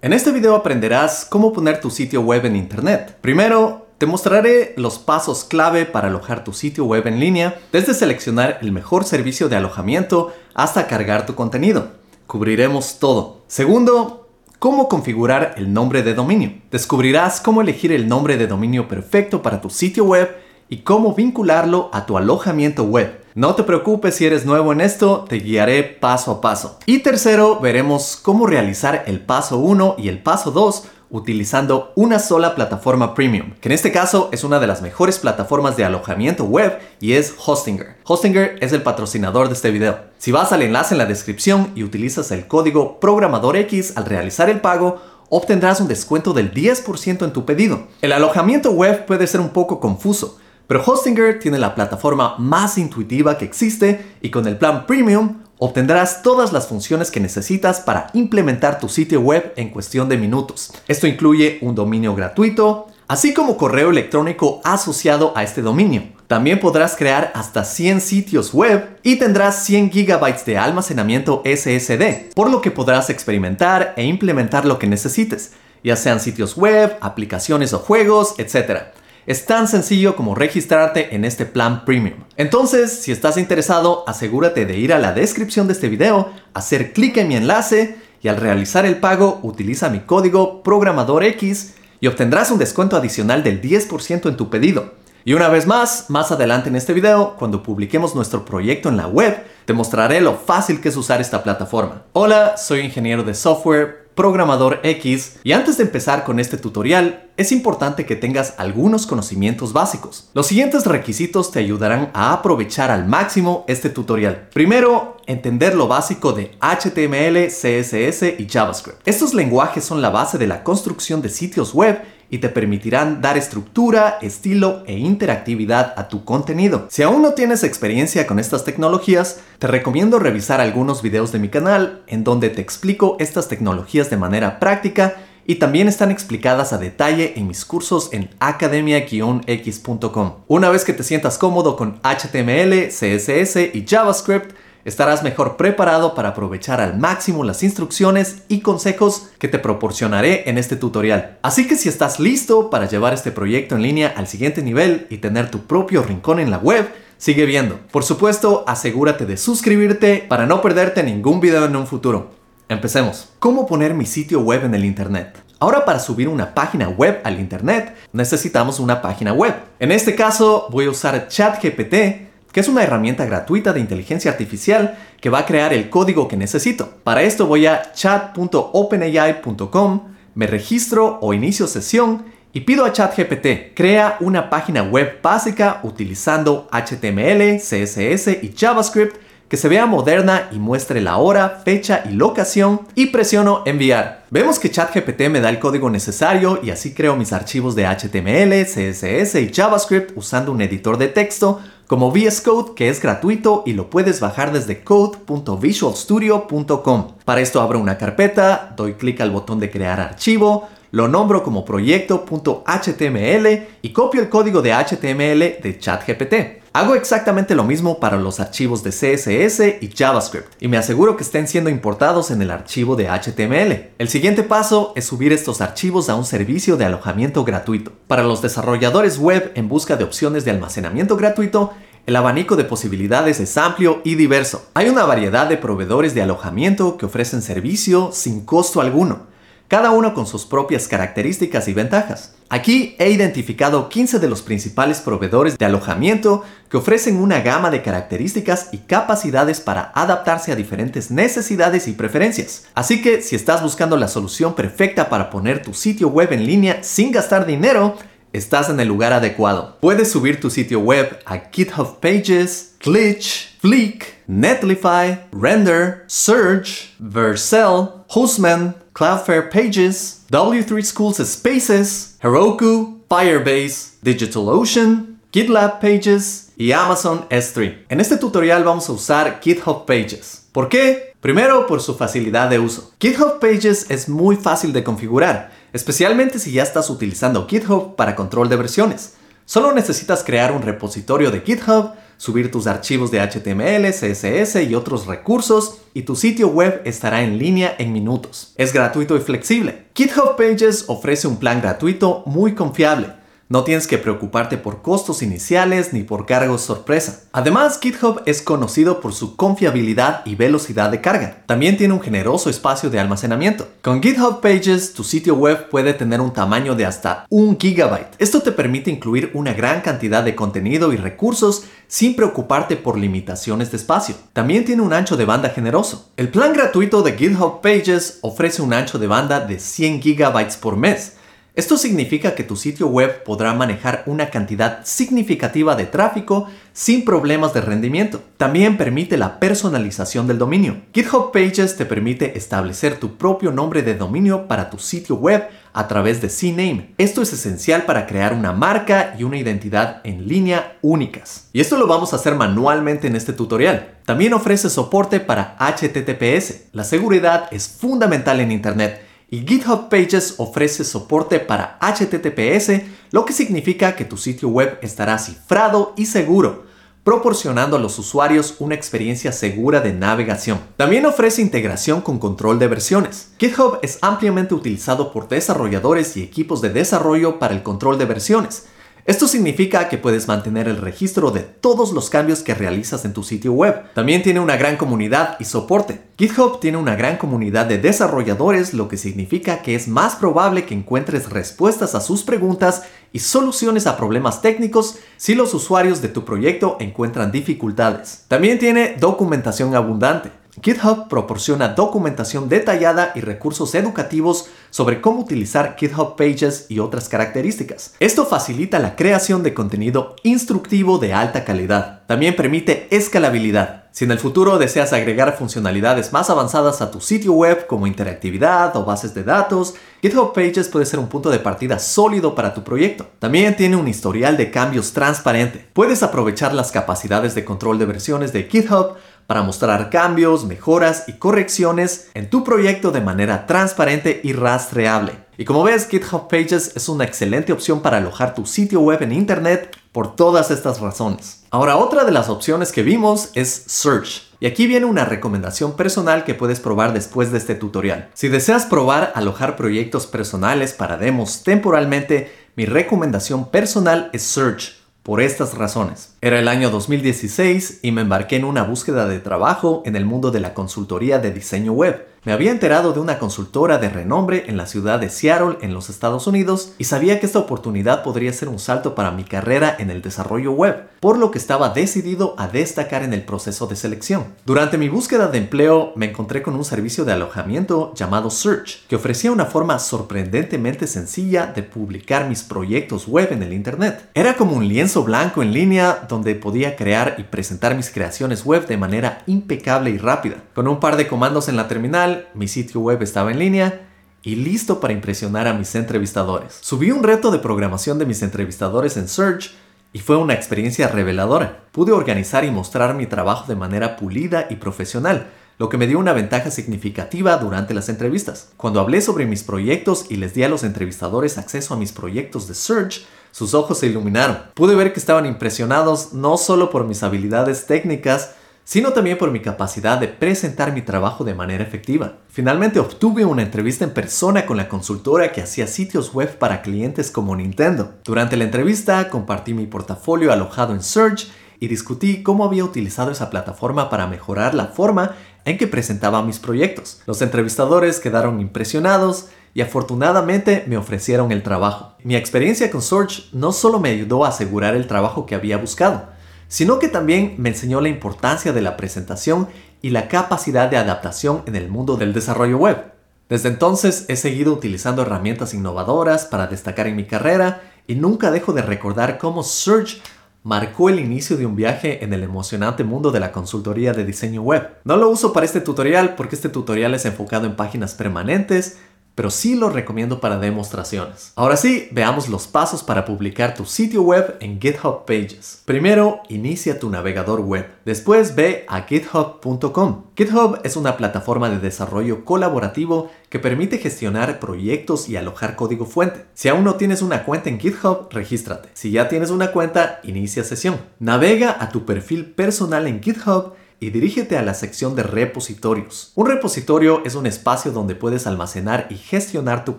En este video aprenderás cómo poner tu sitio web en Internet. Primero, te mostraré los pasos clave para alojar tu sitio web en línea, desde seleccionar el mejor servicio de alojamiento hasta cargar tu contenido. Cubriremos todo. Segundo, cómo configurar el nombre de dominio. Descubrirás cómo elegir el nombre de dominio perfecto para tu sitio web y cómo vincularlo a tu alojamiento web. No te preocupes si eres nuevo en esto, te guiaré paso a paso. Y tercero, veremos cómo realizar el paso 1 y el paso 2 utilizando una sola plataforma premium, que en este caso es una de las mejores plataformas de alojamiento web y es Hostinger. Hostinger es el patrocinador de este video. Si vas al enlace en la descripción y utilizas el código PROGRAMADORX al realizar el pago, obtendrás un descuento del 10% en tu pedido. El alojamiento web puede ser un poco confuso, pero Hostinger tiene la plataforma más intuitiva que existe y con el plan Premium obtendrás todas las funciones que necesitas para implementar tu sitio web en cuestión de minutos. Esto incluye un dominio gratuito, así como correo electrónico asociado a este dominio. También podrás crear hasta 100 sitios web y tendrás 100 GB de almacenamiento SSD, por lo que podrás experimentar e implementar lo que necesites, ya sean sitios web, aplicaciones o juegos, etc. Es tan sencillo como registrarte en este plan premium. Entonces, si estás interesado, asegúrate de ir a la descripción de este video, hacer clic en mi enlace y al realizar el pago utiliza mi código PROGRAMADORX y obtendrás un descuento adicional del 10% en tu pedido. Y una vez más, más adelante en este video, cuando publiquemos nuestro proyecto en la web, te mostraré lo fácil que es usar esta plataforma. Hola, soy ingeniero de software programador X y antes de empezar con este tutorial es importante que tengas algunos conocimientos básicos. Los siguientes requisitos te ayudarán a aprovechar al máximo este tutorial. Primero, entender lo básico de HTML, CSS y JavaScript. Estos lenguajes son la base de la construcción de sitios web y te permitirán dar estructura, estilo e interactividad a tu contenido. Si aún no tienes experiencia con estas tecnologías, te recomiendo revisar algunos videos de mi canal en donde te explico estas tecnologías de manera práctica y también están explicadas a detalle en mis cursos en academia-x.com. Una vez que te sientas cómodo con HTML, CSS y JavaScript, estarás mejor preparado para aprovechar al máximo las instrucciones y consejos que te proporcionaré en este tutorial. Así que si estás listo para llevar este proyecto en línea al siguiente nivel y tener tu propio rincón en la web, sigue viendo. Por supuesto, asegúrate de suscribirte para no perderte ningún video en un futuro. Empecemos. ¿Cómo poner mi sitio web en el Internet? Ahora para subir una página web al Internet necesitamos una página web. En este caso voy a usar ChatGPT que es una herramienta gratuita de inteligencia artificial que va a crear el código que necesito. Para esto voy a chat.openai.com, me registro o inicio sesión y pido a ChatGPT, crea una página web básica utilizando HTML, CSS y JavaScript que se vea moderna y muestre la hora, fecha y locación y presiono enviar. Vemos que ChatGPT me da el código necesario y así creo mis archivos de HTML, CSS y JavaScript usando un editor de texto como VS Code que es gratuito y lo puedes bajar desde code.visualstudio.com. Para esto abro una carpeta, doy clic al botón de crear archivo, lo nombro como proyecto.html y copio el código de HTML de ChatGPT. Hago exactamente lo mismo para los archivos de CSS y JavaScript y me aseguro que estén siendo importados en el archivo de HTML. El siguiente paso es subir estos archivos a un servicio de alojamiento gratuito. Para los desarrolladores web en busca de opciones de almacenamiento gratuito, el abanico de posibilidades es amplio y diverso. Hay una variedad de proveedores de alojamiento que ofrecen servicio sin costo alguno cada uno con sus propias características y ventajas. Aquí he identificado 15 de los principales proveedores de alojamiento que ofrecen una gama de características y capacidades para adaptarse a diferentes necesidades y preferencias. Así que si estás buscando la solución perfecta para poner tu sitio web en línea sin gastar dinero, estás en el lugar adecuado. Puedes subir tu sitio web a GitHub Pages, Glitch, Fleek, Netlify, Render, Surge, Vercel, Hostman, Cloudflare Pages, W3 Schools Spaces, Heroku, Firebase, DigitalOcean, GitLab Pages y Amazon S3. En este tutorial vamos a usar GitHub Pages. ¿Por qué? Primero, por su facilidad de uso. GitHub Pages es muy fácil de configurar, especialmente si ya estás utilizando GitHub para control de versiones. Solo necesitas crear un repositorio de GitHub, subir tus archivos de HTML, CSS y otros recursos y tu sitio web estará en línea en minutos. Es gratuito y flexible. GitHub Pages ofrece un plan gratuito muy confiable no tienes que preocuparte por costos iniciales ni por cargos sorpresa. Además, GitHub es conocido por su confiabilidad y velocidad de carga. También tiene un generoso espacio de almacenamiento. Con GitHub Pages, tu sitio web puede tener un tamaño de hasta un gigabyte. Esto te permite incluir una gran cantidad de contenido y recursos sin preocuparte por limitaciones de espacio. También tiene un ancho de banda generoso. El plan gratuito de GitHub Pages ofrece un ancho de banda de 100 gigabytes por mes esto significa que tu sitio web podrá manejar una cantidad significativa de tráfico sin problemas de rendimiento. También permite la personalización del dominio. GitHub Pages te permite establecer tu propio nombre de dominio para tu sitio web a través de CNAME. Esto es esencial para crear una marca y una identidad en línea únicas. Y esto lo vamos a hacer manualmente en este tutorial. También ofrece soporte para HTTPS. La seguridad es fundamental en Internet y GitHub Pages ofrece soporte para HTTPS, lo que significa que tu sitio web estará cifrado y seguro, proporcionando a los usuarios una experiencia segura de navegación. También ofrece integración con control de versiones. GitHub es ampliamente utilizado por desarrolladores y equipos de desarrollo para el control de versiones, esto significa que puedes mantener el registro de todos los cambios que realizas en tu sitio web. También tiene una gran comunidad y soporte. GitHub tiene una gran comunidad de desarrolladores, lo que significa que es más probable que encuentres respuestas a sus preguntas y soluciones a problemas técnicos si los usuarios de tu proyecto encuentran dificultades. También tiene documentación abundante. GitHub proporciona documentación detallada y recursos educativos sobre cómo utilizar GitHub Pages y otras características. Esto facilita la creación de contenido instructivo de alta calidad. También permite escalabilidad. Si en el futuro deseas agregar funcionalidades más avanzadas a tu sitio web como interactividad o bases de datos, GitHub Pages puede ser un punto de partida sólido para tu proyecto. También tiene un historial de cambios transparente. Puedes aprovechar las capacidades de control de versiones de GitHub para mostrar cambios, mejoras y correcciones en tu proyecto de manera transparente y rastreable. Y como ves, GitHub Pages es una excelente opción para alojar tu sitio web en Internet por todas estas razones. Ahora, otra de las opciones que vimos es Search. Y aquí viene una recomendación personal que puedes probar después de este tutorial. Si deseas probar alojar proyectos personales para demos temporalmente, mi recomendación personal es Search por estas razones. Era el año 2016 y me embarqué en una búsqueda de trabajo en el mundo de la consultoría de diseño web. Me había enterado de una consultora de renombre en la ciudad de Seattle, en los Estados Unidos, y sabía que esta oportunidad podría ser un salto para mi carrera en el desarrollo web, por lo que estaba decidido a destacar en el proceso de selección. Durante mi búsqueda de empleo me encontré con un servicio de alojamiento llamado Search, que ofrecía una forma sorprendentemente sencilla de publicar mis proyectos web en el Internet. Era como un lienzo blanco en línea donde podía crear y presentar mis creaciones web de manera impecable y rápida. Con un par de comandos en la terminal, mi sitio web estaba en línea y listo para impresionar a mis entrevistadores. Subí un reto de programación de mis entrevistadores en Search y fue una experiencia reveladora. Pude organizar y mostrar mi trabajo de manera pulida y profesional, lo que me dio una ventaja significativa durante las entrevistas. Cuando hablé sobre mis proyectos y les di a los entrevistadores acceso a mis proyectos de Search, sus ojos se iluminaron. Pude ver que estaban impresionados no solo por mis habilidades técnicas, sino también por mi capacidad de presentar mi trabajo de manera efectiva. Finalmente obtuve una entrevista en persona con la consultora que hacía sitios web para clientes como Nintendo. Durante la entrevista compartí mi portafolio alojado en Search y discutí cómo había utilizado esa plataforma para mejorar la forma en que presentaba mis proyectos. Los entrevistadores quedaron impresionados y afortunadamente me ofrecieron el trabajo. Mi experiencia con Search no solo me ayudó a asegurar el trabajo que había buscado, sino que también me enseñó la importancia de la presentación y la capacidad de adaptación en el mundo del desarrollo web. Desde entonces he seguido utilizando herramientas innovadoras para destacar en mi carrera y nunca dejo de recordar cómo Search marcó el inicio de un viaje en el emocionante mundo de la consultoría de diseño web. No lo uso para este tutorial porque este tutorial es enfocado en páginas permanentes, pero sí lo recomiendo para demostraciones. Ahora sí, veamos los pasos para publicar tu sitio web en GitHub Pages. Primero, inicia tu navegador web. Después ve a github.com. GitHub es una plataforma de desarrollo colaborativo que permite gestionar proyectos y alojar código fuente. Si aún no tienes una cuenta en GitHub, regístrate. Si ya tienes una cuenta, inicia sesión. Navega a tu perfil personal en GitHub y dirígete a la sección de repositorios. Un repositorio es un espacio donde puedes almacenar y gestionar tu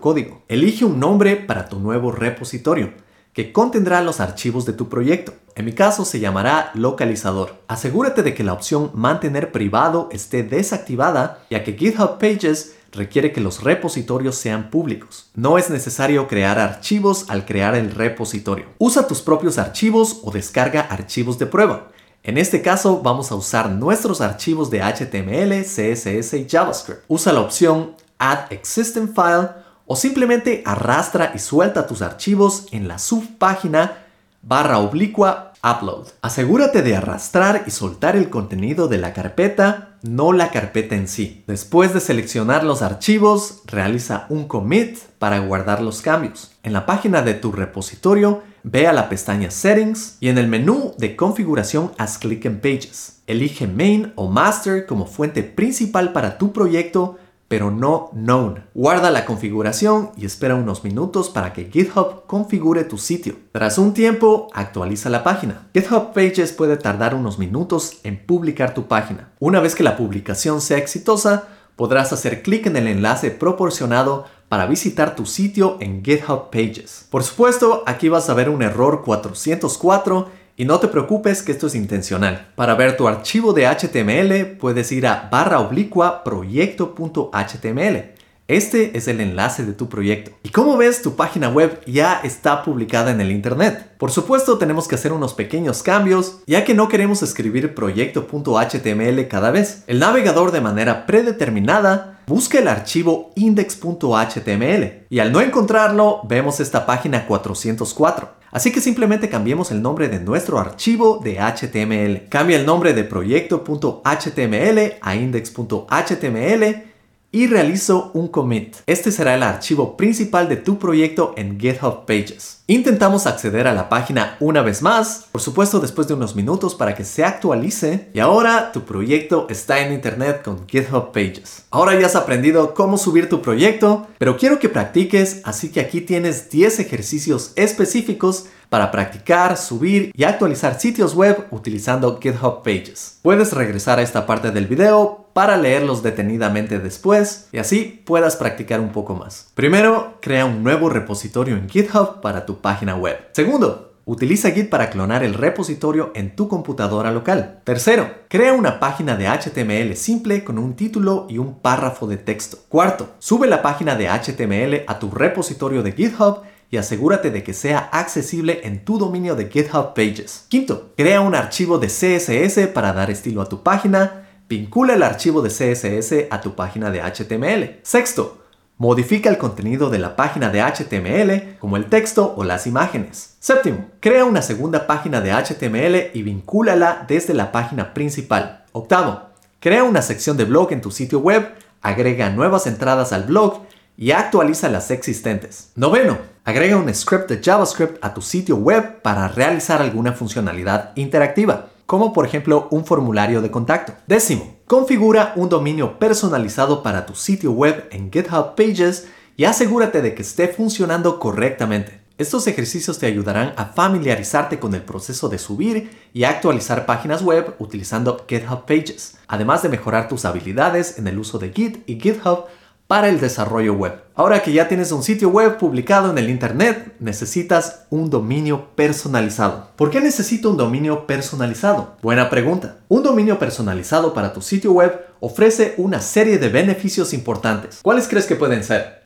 código. Elige un nombre para tu nuevo repositorio que contendrá los archivos de tu proyecto. En mi caso se llamará localizador. Asegúrate de que la opción mantener privado esté desactivada, ya que GitHub Pages requiere que los repositorios sean públicos. No es necesario crear archivos al crear el repositorio. Usa tus propios archivos o descarga archivos de prueba. En este caso vamos a usar nuestros archivos de HTML, CSS y JavaScript. Usa la opción Add Existing File o simplemente arrastra y suelta tus archivos en la subpágina barra oblicua Upload. Asegúrate de arrastrar y soltar el contenido de la carpeta, no la carpeta en sí. Después de seleccionar los archivos, realiza un commit para guardar los cambios. En la página de tu repositorio, ve a la pestaña Settings y en el menú de configuración haz clic en Pages. Elige Main o Master como fuente principal para tu proyecto pero no known. Guarda la configuración y espera unos minutos para que GitHub configure tu sitio. Tras un tiempo, actualiza la página. GitHub Pages puede tardar unos minutos en publicar tu página. Una vez que la publicación sea exitosa, podrás hacer clic en el enlace proporcionado para visitar tu sitio en GitHub Pages. Por supuesto, aquí vas a ver un error 404 y no te preocupes que esto es intencional. Para ver tu archivo de HTML puedes ir a barra oblicua proyecto.html. Este es el enlace de tu proyecto. Y como ves, tu página web ya está publicada en el Internet. Por supuesto, tenemos que hacer unos pequeños cambios, ya que no queremos escribir proyecto.html cada vez. El navegador de manera predeterminada busca el archivo index.html y al no encontrarlo, vemos esta página 404. Así que simplemente cambiemos el nombre de nuestro archivo de HTML. Cambia el nombre de proyecto.html a index.html y realizo un commit. Este será el archivo principal de tu proyecto en GitHub Pages. Intentamos acceder a la página una vez más, por supuesto después de unos minutos para que se actualice y ahora tu proyecto está en internet con GitHub Pages. Ahora ya has aprendido cómo subir tu proyecto, pero quiero que practiques, así que aquí tienes 10 ejercicios específicos para practicar, subir y actualizar sitios web utilizando GitHub Pages. Puedes regresar a esta parte del video para leerlos detenidamente después y así puedas practicar un poco más. Primero, crea un nuevo repositorio en GitHub para tu página web. Segundo, Utiliza Git para clonar el repositorio en tu computadora local. Tercero, crea una página de HTML simple con un título y un párrafo de texto. Cuarto, sube la página de HTML a tu repositorio de GitHub y asegúrate de que sea accesible en tu dominio de GitHub Pages. Quinto, crea un archivo de CSS para dar estilo a tu página. Vincula el archivo de CSS a tu página de HTML. Sexto, modifica el contenido de la página de HTML como el texto o las imágenes. Séptimo, crea una segunda página de HTML y vincúlala desde la página principal. Octavo, crea una sección de blog en tu sitio web, agrega nuevas entradas al blog y actualiza las existentes. Noveno, agrega un script de JavaScript a tu sitio web para realizar alguna funcionalidad interactiva, como por ejemplo un formulario de contacto. Décimo, configura un dominio personalizado para tu sitio web en GitHub Pages y asegúrate de que esté funcionando correctamente. Estos ejercicios te ayudarán a familiarizarte con el proceso de subir y actualizar páginas web utilizando GitHub Pages, además de mejorar tus habilidades en el uso de Git y GitHub para el desarrollo web. Ahora que ya tienes un sitio web publicado en el Internet, necesitas un dominio personalizado. ¿Por qué necesito un dominio personalizado? Buena pregunta. Un dominio personalizado para tu sitio web ofrece una serie de beneficios importantes. ¿Cuáles crees que pueden ser?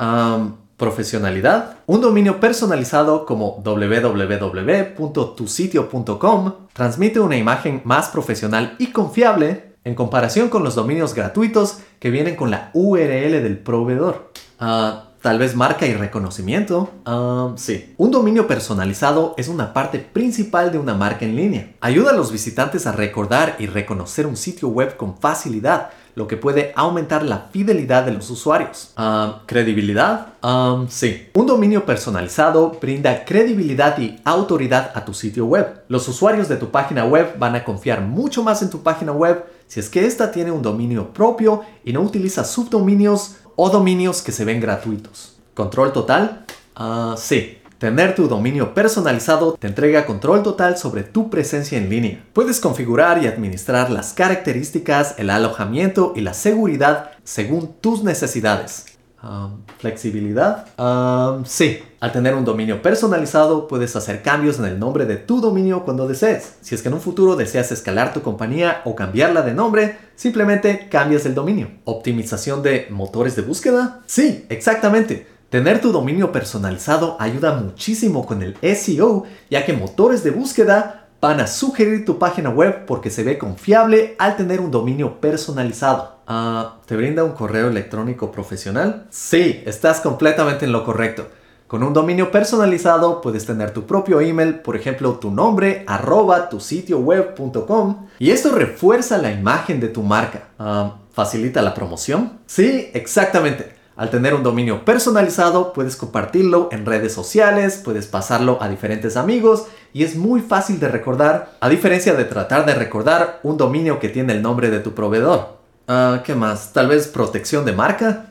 profesionalidad. Un dominio personalizado como www.tusitio.com transmite una imagen más profesional y confiable en comparación con los dominios gratuitos que vienen con la URL del proveedor. Ah, tal vez marca y reconocimiento. Ah, sí. Un dominio personalizado es una parte principal de una marca en línea. Ayuda a los visitantes a recordar y reconocer un sitio web con facilidad, lo que puede aumentar la fidelidad de los usuarios. Ah, ¿Credibilidad? Um, sí. Un dominio personalizado brinda credibilidad y autoridad a tu sitio web. Los usuarios de tu página web van a confiar mucho más en tu página web si es que ésta tiene un dominio propio y no utiliza subdominios o dominios que se ven gratuitos. ¿Control total? Ah, sí. Tener tu dominio personalizado te entrega control total sobre tu presencia en línea. Puedes configurar y administrar las características, el alojamiento y la seguridad según tus necesidades. Um, ¿Flexibilidad? Um, sí. Al tener un dominio personalizado, puedes hacer cambios en el nombre de tu dominio cuando desees. Si es que en un futuro deseas escalar tu compañía o cambiarla de nombre, simplemente cambias el dominio. ¿Optimización de motores de búsqueda? Sí, exactamente. Tener tu dominio personalizado ayuda muchísimo con el SEO, ya que motores de búsqueda van a sugerir tu página web porque se ve confiable al tener un dominio personalizado. Ah, ¿Te brinda un correo electrónico profesional? Sí, estás completamente en lo correcto. Con un dominio personalizado puedes tener tu propio email, por ejemplo tu nombre, arroba tu sitio web.com, y esto refuerza la imagen de tu marca. Ah, ¿Facilita la promoción? Sí, exactamente. Al tener un dominio personalizado, puedes compartirlo en redes sociales, puedes pasarlo a diferentes amigos y es muy fácil de recordar, a diferencia de tratar de recordar un dominio que tiene el nombre de tu proveedor. Ah, ¿Qué más? ¿Tal vez protección de marca?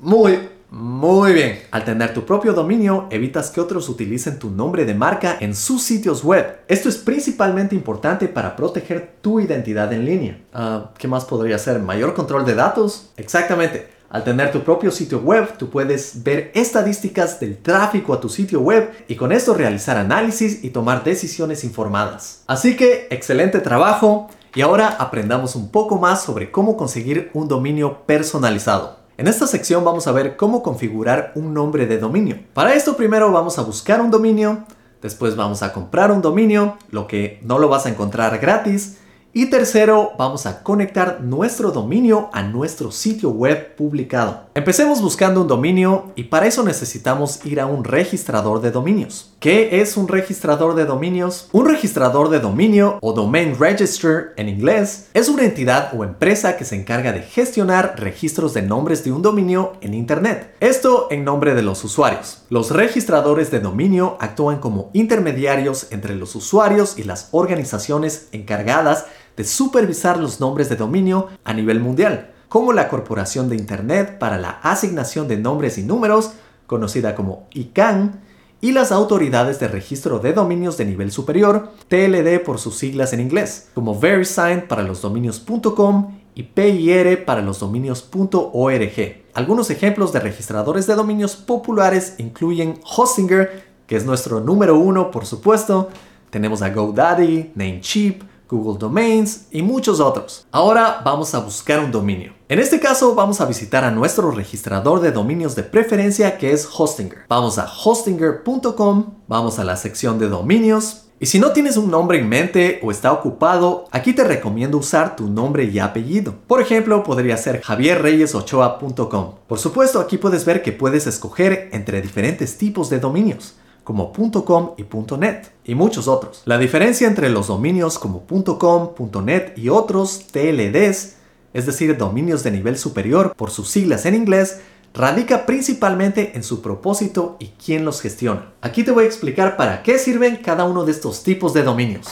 Muy, muy bien. Al tener tu propio dominio, evitas que otros utilicen tu nombre de marca en sus sitios web. Esto es principalmente importante para proteger tu identidad en línea. Ah, ¿Qué más podría ser? ¿Mayor control de datos? Exactamente. Al tener tu propio sitio web, tú puedes ver estadísticas del tráfico a tu sitio web y con esto realizar análisis y tomar decisiones informadas. Así que, excelente trabajo y ahora aprendamos un poco más sobre cómo conseguir un dominio personalizado. En esta sección vamos a ver cómo configurar un nombre de dominio. Para esto primero vamos a buscar un dominio, después vamos a comprar un dominio, lo que no lo vas a encontrar gratis, y tercero, vamos a conectar nuestro dominio a nuestro sitio web publicado. Empecemos buscando un dominio y para eso necesitamos ir a un registrador de dominios. ¿Qué es un registrador de dominios? Un registrador de dominio o domain register en inglés es una entidad o empresa que se encarga de gestionar registros de nombres de un dominio en Internet. Esto en nombre de los usuarios. Los registradores de dominio actúan como intermediarios entre los usuarios y las organizaciones encargadas de supervisar los nombres de dominio a nivel mundial, como la Corporación de Internet para la Asignación de Nombres y Números, conocida como ICANN, y las autoridades de registro de dominios de nivel superior, TLD por sus siglas en inglés, como VeriSign para los dominios.com y PIR para los dominios.org. Algunos ejemplos de registradores de dominios populares incluyen Hostinger, que es nuestro número uno por supuesto, tenemos a GoDaddy, Namecheap, Google Domains y muchos otros. Ahora vamos a buscar un dominio. En este caso vamos a visitar a nuestro registrador de dominios de preferencia que es Hostinger. Vamos a hostinger.com, vamos a la sección de dominios. Y si no tienes un nombre en mente o está ocupado, aquí te recomiendo usar tu nombre y apellido. Por ejemplo, podría ser javierreyesochoa.com. Por supuesto, aquí puedes ver que puedes escoger entre diferentes tipos de dominios como .com y .net y muchos otros. La diferencia entre los dominios como .com, .net y otros TLDs, es decir, dominios de nivel superior por sus siglas en inglés, radica principalmente en su propósito y quién los gestiona. Aquí te voy a explicar para qué sirven cada uno de estos tipos de dominios.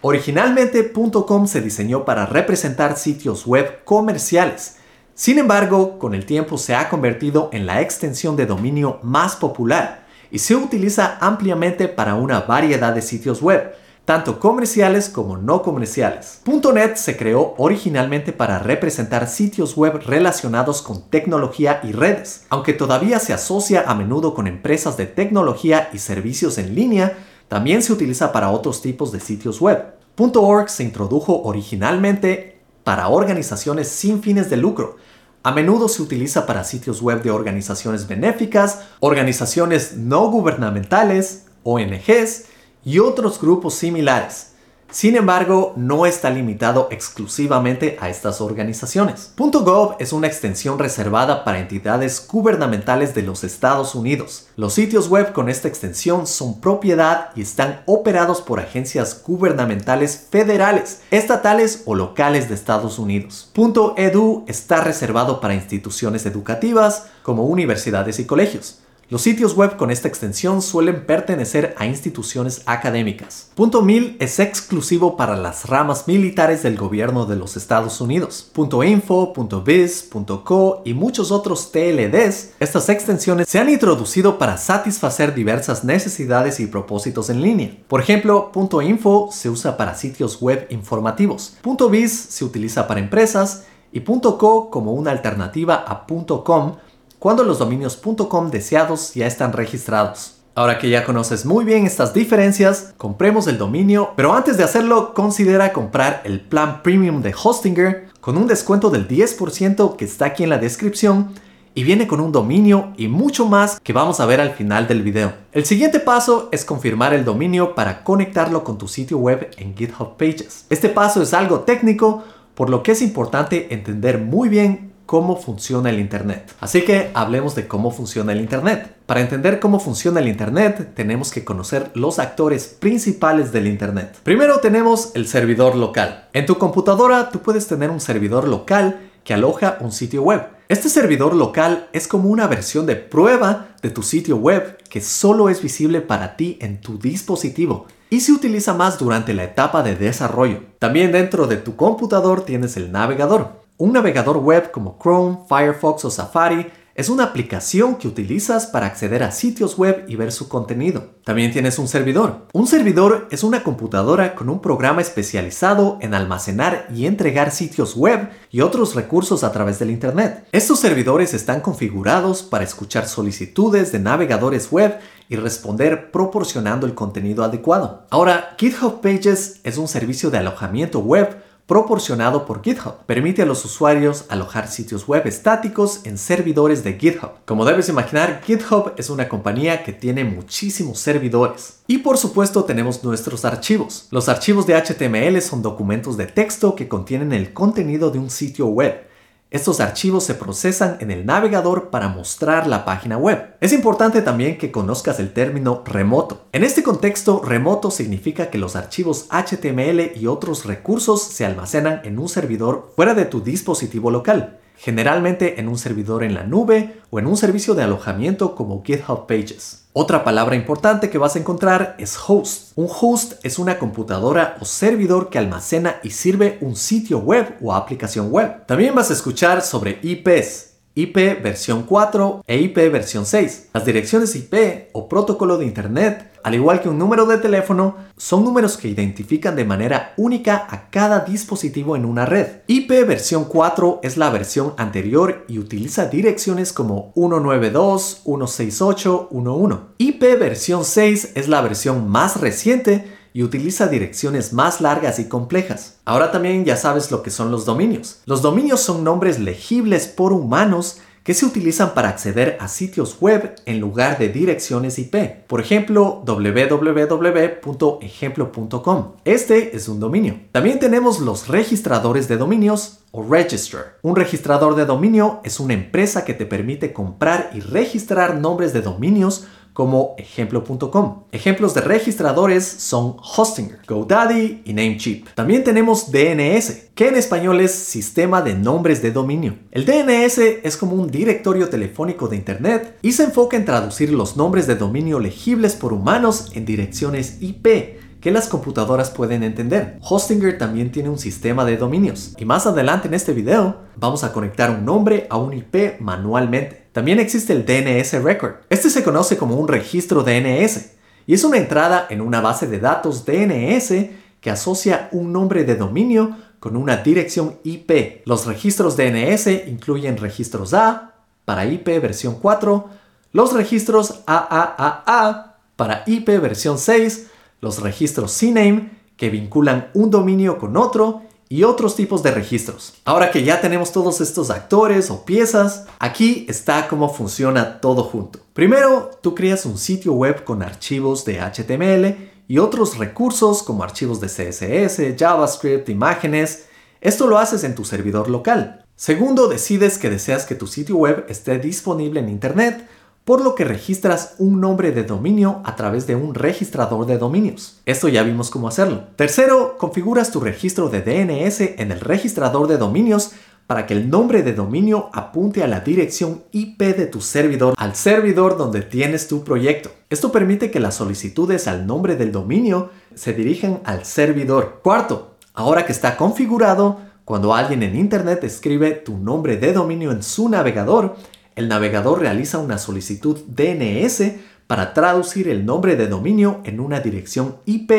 Originalmente .com se diseñó para representar sitios web comerciales. Sin embargo, con el tiempo se ha convertido en la extensión de dominio más popular y se utiliza ampliamente para una variedad de sitios web, tanto comerciales como no comerciales. .NET se creó originalmente para representar sitios web relacionados con tecnología y redes, aunque todavía se asocia a menudo con empresas de tecnología y servicios en línea, también se utiliza para otros tipos de sitios web. .org se introdujo originalmente para organizaciones sin fines de lucro, a menudo se utiliza para sitios web de organizaciones benéficas, organizaciones no gubernamentales, ONGs y otros grupos similares. Sin embargo, no está limitado exclusivamente a estas organizaciones. .gov es una extensión reservada para entidades gubernamentales de los Estados Unidos. Los sitios web con esta extensión son propiedad y están operados por agencias gubernamentales federales, estatales o locales de Estados Unidos. .edu está reservado para instituciones educativas como universidades y colegios. Los sitios web con esta extensión suelen pertenecer a instituciones académicas. .mil es exclusivo para las ramas militares del gobierno de los Estados Unidos. .info, .biz, .co y muchos otros TLDs, estas extensiones se han introducido para satisfacer diversas necesidades y propósitos en línea. Por ejemplo, .info se usa para sitios web informativos. .biz se utiliza para empresas y .co como una alternativa a .com cuando los dominios .com deseados ya están registrados. Ahora que ya conoces muy bien estas diferencias, compremos el dominio, pero antes de hacerlo considera comprar el plan premium de Hostinger con un descuento del 10% que está aquí en la descripción y viene con un dominio y mucho más que vamos a ver al final del video. El siguiente paso es confirmar el dominio para conectarlo con tu sitio web en GitHub Pages. Este paso es algo técnico, por lo que es importante entender muy bien cómo funciona el Internet. Así que hablemos de cómo funciona el Internet. Para entender cómo funciona el Internet, tenemos que conocer los actores principales del Internet. Primero tenemos el servidor local. En tu computadora tú puedes tener un servidor local que aloja un sitio web. Este servidor local es como una versión de prueba de tu sitio web que solo es visible para ti en tu dispositivo y se utiliza más durante la etapa de desarrollo. También dentro de tu computador tienes el navegador. Un navegador web como Chrome, Firefox o Safari es una aplicación que utilizas para acceder a sitios web y ver su contenido. También tienes un servidor. Un servidor es una computadora con un programa especializado en almacenar y entregar sitios web y otros recursos a través del Internet. Estos servidores están configurados para escuchar solicitudes de navegadores web y responder proporcionando el contenido adecuado. Ahora, GitHub Pages es un servicio de alojamiento web proporcionado por GitHub. Permite a los usuarios alojar sitios web estáticos en servidores de GitHub. Como debes imaginar, GitHub es una compañía que tiene muchísimos servidores. Y por supuesto tenemos nuestros archivos. Los archivos de HTML son documentos de texto que contienen el contenido de un sitio web. Estos archivos se procesan en el navegador para mostrar la página web. Es importante también que conozcas el término remoto. En este contexto, remoto significa que los archivos HTML y otros recursos se almacenan en un servidor fuera de tu dispositivo local generalmente en un servidor en la nube o en un servicio de alojamiento como GitHub Pages. Otra palabra importante que vas a encontrar es host. Un host es una computadora o servidor que almacena y sirve un sitio web o aplicación web. También vas a escuchar sobre IPs, IP versión 4 e IP versión 6. Las direcciones IP o protocolo de Internet, al igual que un número de teléfono, son números que identifican de manera única a cada dispositivo en una red. IP versión 4 es la versión anterior y utiliza direcciones como 192.168.1.1. IP versión 6 es la versión más reciente y utiliza direcciones más largas y complejas. Ahora también ya sabes lo que son los dominios. Los dominios son nombres legibles por humanos que se utilizan para acceder a sitios web en lugar de direcciones IP. Por ejemplo, www.ejemplo.com. Este es un dominio. También tenemos los registradores de dominios o register. Un registrador de dominio es una empresa que te permite comprar y registrar nombres de dominios como ejemplo.com. Ejemplos de registradores son Hostinger, GoDaddy y Namecheap. También tenemos DNS, que en español es Sistema de Nombres de Dominio. El DNS es como un directorio telefónico de Internet y se enfoca en traducir los nombres de dominio legibles por humanos en direcciones IP que las computadoras pueden entender. Hostinger también tiene un sistema de dominios y más adelante en este video vamos a conectar un nombre a un IP manualmente. También existe el DNS Record. Este se conoce como un registro DNS y es una entrada en una base de datos DNS que asocia un nombre de dominio con una dirección IP. Los registros DNS incluyen registros A para IP versión 4, los registros AAAA para IP versión 6, los registros CNAME que vinculan un dominio con otro y otros tipos de registros. Ahora que ya tenemos todos estos actores o piezas, aquí está cómo funciona todo junto. Primero, tú creas un sitio web con archivos de HTML y otros recursos como archivos de CSS, JavaScript, imágenes. Esto lo haces en tu servidor local. Segundo, decides que deseas que tu sitio web esté disponible en Internet, por lo que registras un nombre de dominio a través de un registrador de dominios. Esto ya vimos cómo hacerlo. Tercero, configuras tu registro de DNS en el registrador de dominios para que el nombre de dominio apunte a la dirección IP de tu servidor, al servidor donde tienes tu proyecto. Esto permite que las solicitudes al nombre del dominio se dirijan al servidor. Cuarto, ahora que está configurado, cuando alguien en Internet escribe tu nombre de dominio en su navegador, el navegador realiza una solicitud DNS para traducir el nombre de dominio en una dirección IP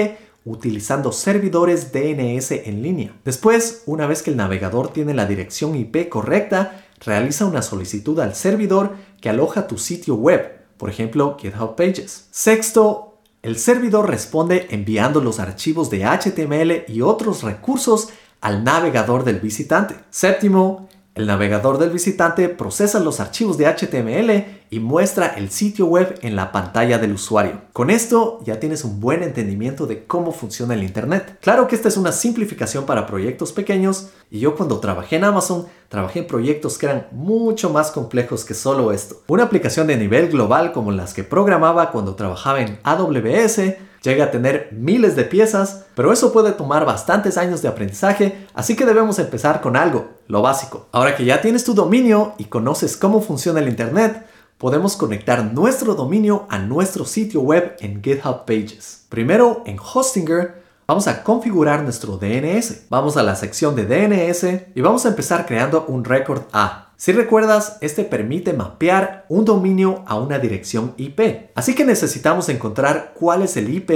utilizando servidores DNS en línea. Después, una vez que el navegador tiene la dirección IP correcta, realiza una solicitud al servidor que aloja tu sitio web, por ejemplo GitHub Pages. Sexto, el servidor responde enviando los archivos de HTML y otros recursos al navegador del visitante. Séptimo, el navegador del visitante procesa los archivos de HTML y muestra el sitio web en la pantalla del usuario. Con esto ya tienes un buen entendimiento de cómo funciona el Internet. Claro que esta es una simplificación para proyectos pequeños y yo cuando trabajé en Amazon trabajé en proyectos que eran mucho más complejos que solo esto. Una aplicación de nivel global como las que programaba cuando trabajaba en AWS llega a tener miles de piezas, pero eso puede tomar bastantes años de aprendizaje, así que debemos empezar con algo, lo básico. Ahora que ya tienes tu dominio y conoces cómo funciona el Internet, podemos conectar nuestro dominio a nuestro sitio web en GitHub Pages. Primero, en Hostinger, vamos a configurar nuestro DNS. Vamos a la sección de DNS y vamos a empezar creando un record A. Si recuerdas, este permite mapear un dominio a una dirección IP. Así que necesitamos encontrar cuál es el IP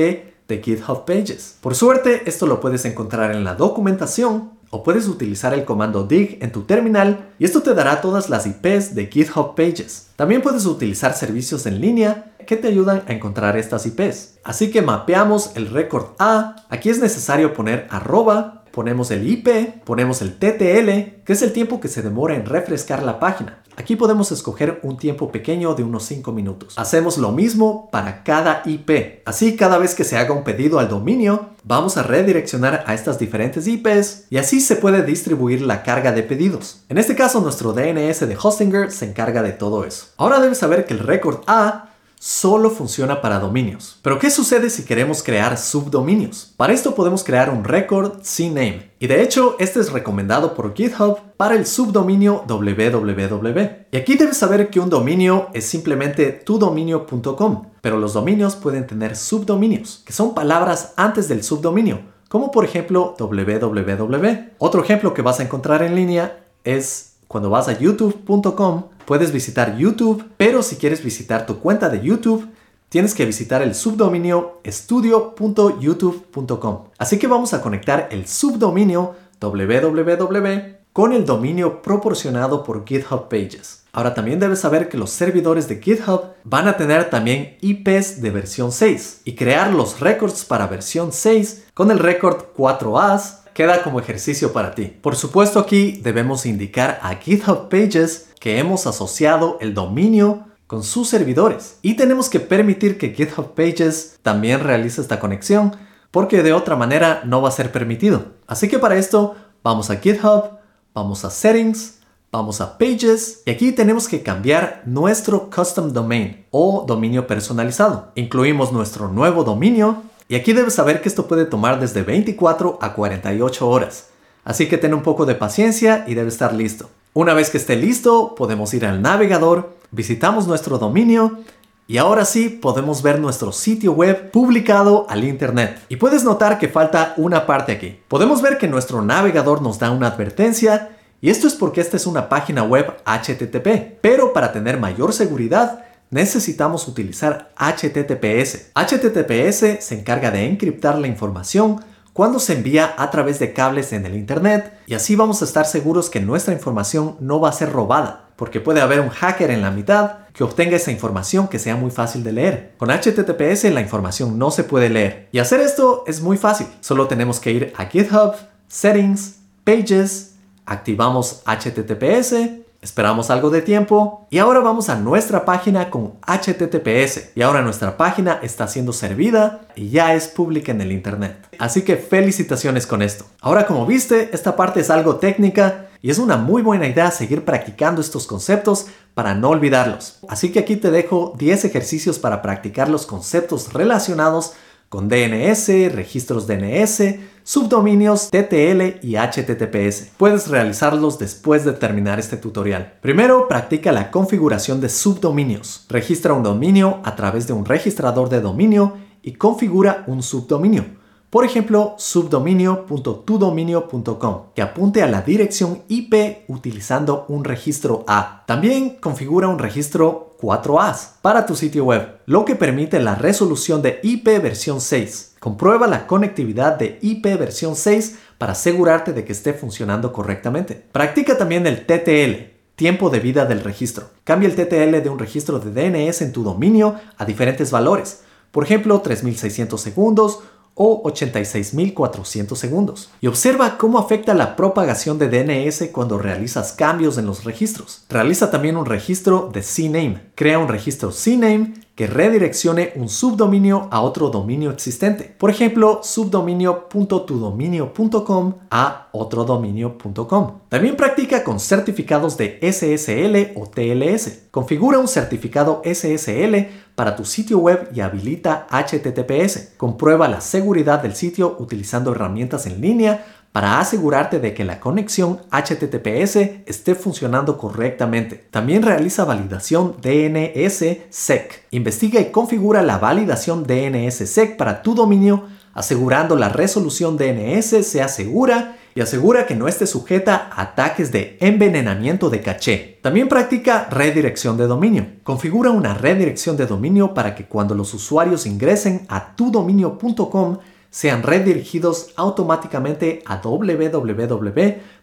de GitHub Pages. Por suerte, esto lo puedes encontrar en la documentación o puedes utilizar el comando dig en tu terminal y esto te dará todas las IPs de GitHub Pages. También puedes utilizar servicios en línea que te ayudan a encontrar estas IPs. Así que mapeamos el récord A. Aquí es necesario poner arroba ponemos el IP, ponemos el TTL, que es el tiempo que se demora en refrescar la página. Aquí podemos escoger un tiempo pequeño de unos 5 minutos. Hacemos lo mismo para cada IP. Así cada vez que se haga un pedido al dominio, vamos a redireccionar a estas diferentes IPs y así se puede distribuir la carga de pedidos. En este caso nuestro DNS de Hostinger se encarga de todo eso. Ahora debes saber que el récord A solo funciona para dominios. Pero ¿qué sucede si queremos crear subdominios? Para esto podemos crear un record CNAME. Y de hecho, este es recomendado por GitHub para el subdominio www. Y aquí debes saber que un dominio es simplemente tudominio.com, pero los dominios pueden tener subdominios, que son palabras antes del subdominio, como por ejemplo www. Otro ejemplo que vas a encontrar en línea es cuando vas a youtube.com puedes visitar YouTube, pero si quieres visitar tu cuenta de YouTube, tienes que visitar el subdominio estudio.youtube.com. Así que vamos a conectar el subdominio www con el dominio proporcionado por GitHub Pages. Ahora también debes saber que los servidores de GitHub van a tener también IPs de versión 6 y crear los records para versión 6 con el record 4As queda como ejercicio para ti. Por supuesto aquí debemos indicar a GitHub Pages que hemos asociado el dominio con sus servidores y tenemos que permitir que GitHub Pages también realice esta conexión porque de otra manera no va a ser permitido. Así que para esto vamos a GitHub, vamos a Settings, vamos a Pages y aquí tenemos que cambiar nuestro custom domain o dominio personalizado. Incluimos nuestro nuevo dominio y aquí debes saber que esto puede tomar desde 24 a 48 horas. Así que ten un poco de paciencia y debe estar listo. Una vez que esté listo, podemos ir al navegador, visitamos nuestro dominio y ahora sí podemos ver nuestro sitio web publicado al internet. Y puedes notar que falta una parte aquí. Podemos ver que nuestro navegador nos da una advertencia y esto es porque esta es una página web HTTP. Pero para tener mayor seguridad, necesitamos utilizar HTTPS. HTTPS se encarga de encriptar la información cuando se envía a través de cables en el Internet y así vamos a estar seguros que nuestra información no va a ser robada, porque puede haber un hacker en la mitad que obtenga esa información que sea muy fácil de leer. Con HTTPS la información no se puede leer y hacer esto es muy fácil. Solo tenemos que ir a GitHub, Settings, Pages, activamos HTTPS Esperamos algo de tiempo y ahora vamos a nuestra página con HTTPS y ahora nuestra página está siendo servida y ya es pública en el Internet. Así que felicitaciones con esto. Ahora como viste, esta parte es algo técnica y es una muy buena idea seguir practicando estos conceptos para no olvidarlos. Así que aquí te dejo 10 ejercicios para practicar los conceptos relacionados con DNS, registros DNS, subdominios TTL y HTTPS. Puedes realizarlos después de terminar este tutorial. Primero, practica la configuración de subdominios. Registra un dominio a través de un registrador de dominio y configura un subdominio. Por ejemplo, subdominio.tudominio.com, que apunte a la dirección IP utilizando un registro A. También configura un registro 4As para tu sitio web, lo que permite la resolución de IP versión 6. Comprueba la conectividad de IP versión 6 para asegurarte de que esté funcionando correctamente. Practica también el TTL, tiempo de vida del registro. Cambia el TTL de un registro de DNS en tu dominio a diferentes valores. Por ejemplo, 3600 segundos o 86.400 segundos. Y observa cómo afecta la propagación de DNS cuando realizas cambios en los registros. Realiza también un registro de CNAME. Crea un registro CNAME que redireccione un subdominio a otro dominio existente. Por ejemplo, subdominio.tudominio.com a otro dominio.com. También practica con certificados de SSL o TLS. Configura un certificado SSL para tu sitio web y habilita HTTPS. Comprueba la seguridad del sitio utilizando herramientas en línea para asegurarte de que la conexión HTTPS esté funcionando correctamente. También realiza validación DNS-SEC. Investiga y configura la validación DNS-SEC para tu dominio, asegurando la resolución DNS sea segura y asegura que no esté sujeta a ataques de envenenamiento de caché. También practica redirección de dominio. Configura una redirección de dominio para que cuando los usuarios ingresen a tudominio.com sean redirigidos automáticamente a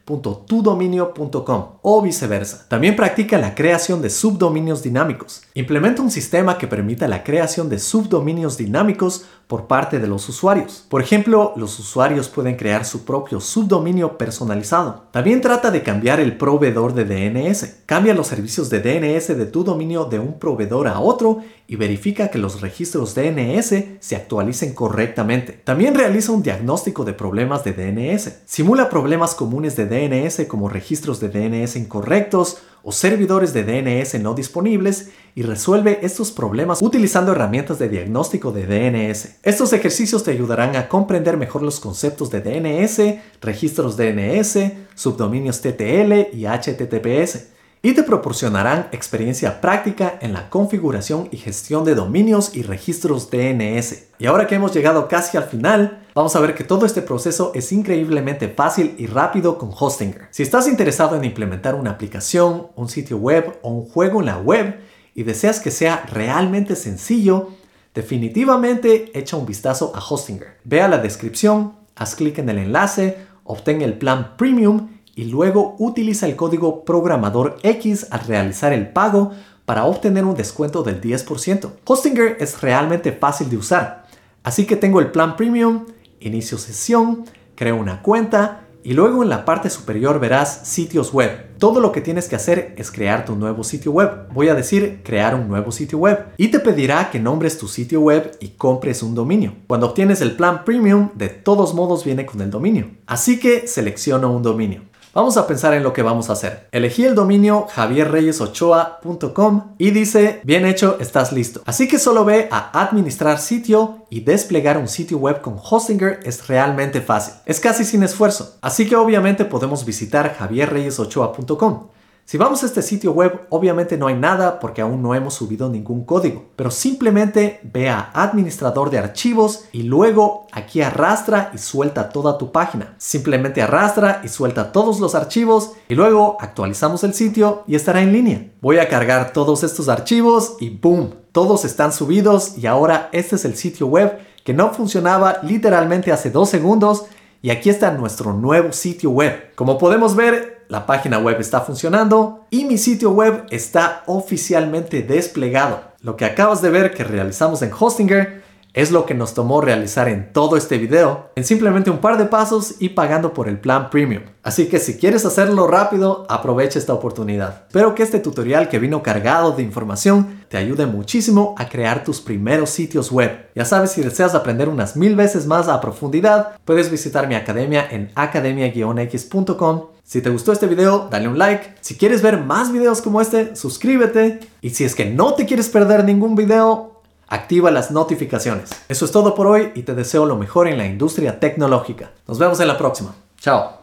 www.tudominio.com o viceversa. También practica la creación de subdominios dinámicos. Implementa un sistema que permita la creación de subdominios dinámicos por parte de los usuarios. Por ejemplo, los usuarios pueden crear su propio subdominio personalizado. También trata de cambiar el proveedor de DNS. Cambia los servicios de DNS de tu dominio de un proveedor a otro y verifica que los registros DNS se actualicen correctamente. También realiza un diagnóstico de problemas de DNS. Simula problemas comunes de DNS como registros de DNS incorrectos, o servidores de DNS no disponibles y resuelve estos problemas utilizando herramientas de diagnóstico de DNS. Estos ejercicios te ayudarán a comprender mejor los conceptos de DNS, registros DNS, subdominios TTL y HTTPS y te proporcionarán experiencia práctica en la configuración y gestión de dominios y registros DNS. Y ahora que hemos llegado casi al final, vamos a ver que todo este proceso es increíblemente fácil y rápido con Hostinger. Si estás interesado en implementar una aplicación, un sitio web o un juego en la web y deseas que sea realmente sencillo, definitivamente echa un vistazo a Hostinger. Ve a la descripción, haz clic en el enlace, obtén el plan premium y luego utiliza el código programador X al realizar el pago para obtener un descuento del 10%. Hostinger es realmente fácil de usar, así que tengo el plan premium, inicio sesión, creo una cuenta y luego en la parte superior verás sitios web. Todo lo que tienes que hacer es crear tu nuevo sitio web. Voy a decir crear un nuevo sitio web. Y te pedirá que nombres tu sitio web y compres un dominio. Cuando obtienes el plan premium, de todos modos viene con el dominio. Así que selecciono un dominio. Vamos a pensar en lo que vamos a hacer. Elegí el dominio javierreyesochoa.com y dice, bien hecho, estás listo. Así que solo ve a administrar sitio y desplegar un sitio web con Hostinger es realmente fácil. Es casi sin esfuerzo. Así que obviamente podemos visitar javierreyesochoa.com. Si vamos a este sitio web, obviamente no hay nada porque aún no hemos subido ningún código, pero simplemente ve a administrador de archivos y luego aquí arrastra y suelta toda tu página. Simplemente arrastra y suelta todos los archivos y luego actualizamos el sitio y estará en línea. Voy a cargar todos estos archivos y ¡boom! Todos están subidos y ahora este es el sitio web que no funcionaba literalmente hace dos segundos y aquí está nuestro nuevo sitio web. Como podemos ver, la página web está funcionando y mi sitio web está oficialmente desplegado. Lo que acabas de ver que realizamos en Hostinger Es lo que nos tomó realizar en todo este video, en simplemente un par de pasos y pagando por el plan premium. Así que si quieres hacerlo rápido, aprovecha esta oportunidad. Espero que este tutorial que vino cargado de información te ayude muchísimo a crear tus primeros sitios web. Ya sabes, si deseas aprender unas mil veces más a profundidad, puedes visitar mi academia en academia-x.com. Si te gustó este video, dale un like. Si quieres ver más videos como este, suscríbete. Y si es que no te quieres perder ningún video, activa las notificaciones. Eso es todo por hoy y te deseo lo mejor en la industria tecnológica. Nos vemos en la próxima. Chao.